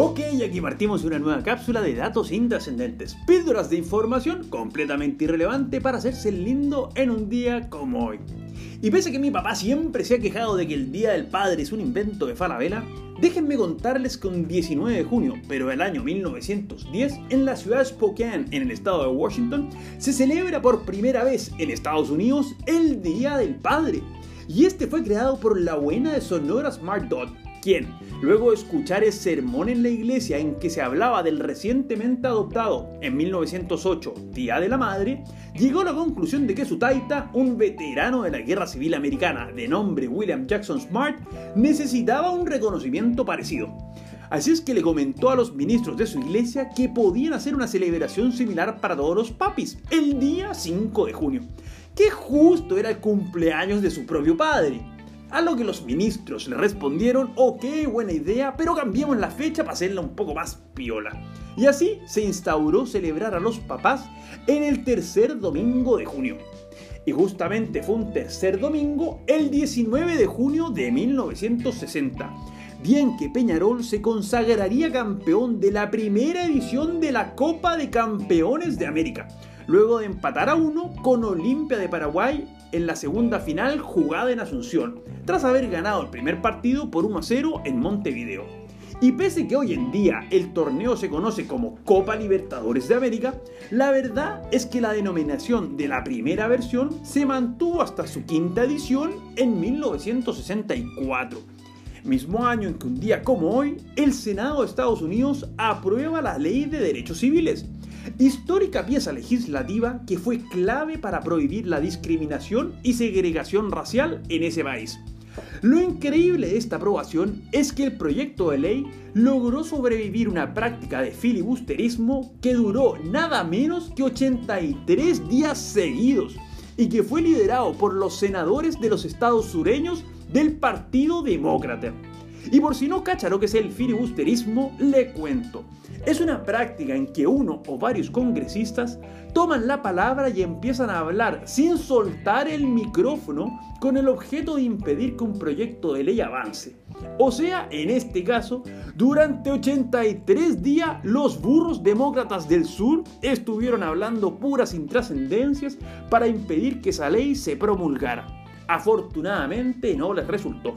Ok, aquí partimos una nueva cápsula de datos intrascendentes, píldoras de información completamente irrelevante para hacerse lindo en un día como hoy. Y pese a que mi papá siempre se ha quejado de que el Día del Padre es un invento de Falabella, déjenme contarles que un 19 de junio, pero del año 1910, en la ciudad de Spokane, en el estado de Washington, se celebra por primera vez en Estados Unidos el Día del Padre. Y este fue creado por la buena de Sonora Smart Dot, quien, luego de escuchar el sermón en la iglesia en que se hablaba del recientemente adoptado en 1908 Día de la Madre, llegó a la conclusión de que su taita, un veterano de la Guerra Civil Americana de nombre William Jackson Smart, necesitaba un reconocimiento parecido. Así es que le comentó a los ministros de su iglesia que podían hacer una celebración similar para todos los papis, el día 5 de junio, que justo era el cumpleaños de su propio padre. A lo que los ministros le respondieron, ok, buena idea, pero cambiemos la fecha para hacerla un poco más piola. Y así se instauró celebrar a los papás en el tercer domingo de junio. Y justamente fue un tercer domingo el 19 de junio de 1960 día que Peñarol se consagraría campeón de la primera edición de la Copa de Campeones de América, luego de empatar a uno con Olimpia de Paraguay en la segunda final jugada en Asunción, tras haber ganado el primer partido por 1 a 0 en Montevideo. Y pese que hoy en día el torneo se conoce como Copa Libertadores de América, la verdad es que la denominación de la primera versión se mantuvo hasta su quinta edición en 1964. Mismo año en que un día como hoy, el Senado de Estados Unidos aprueba la Ley de Derechos Civiles, histórica pieza legislativa que fue clave para prohibir la discriminación y segregación racial en ese país. Lo increíble de esta aprobación es que el proyecto de ley logró sobrevivir una práctica de filibusterismo que duró nada menos que 83 días seguidos y que fue liderado por los senadores de los estados sureños del Partido Demócrata. Y por si no cacha lo que es el filibusterismo, le cuento. Es una práctica en que uno o varios congresistas toman la palabra y empiezan a hablar sin soltar el micrófono con el objeto de impedir que un proyecto de ley avance. O sea, en este caso, durante 83 días los burros demócratas del sur estuvieron hablando puras intrascendencias para impedir que esa ley se promulgara. Afortunadamente no les resultó.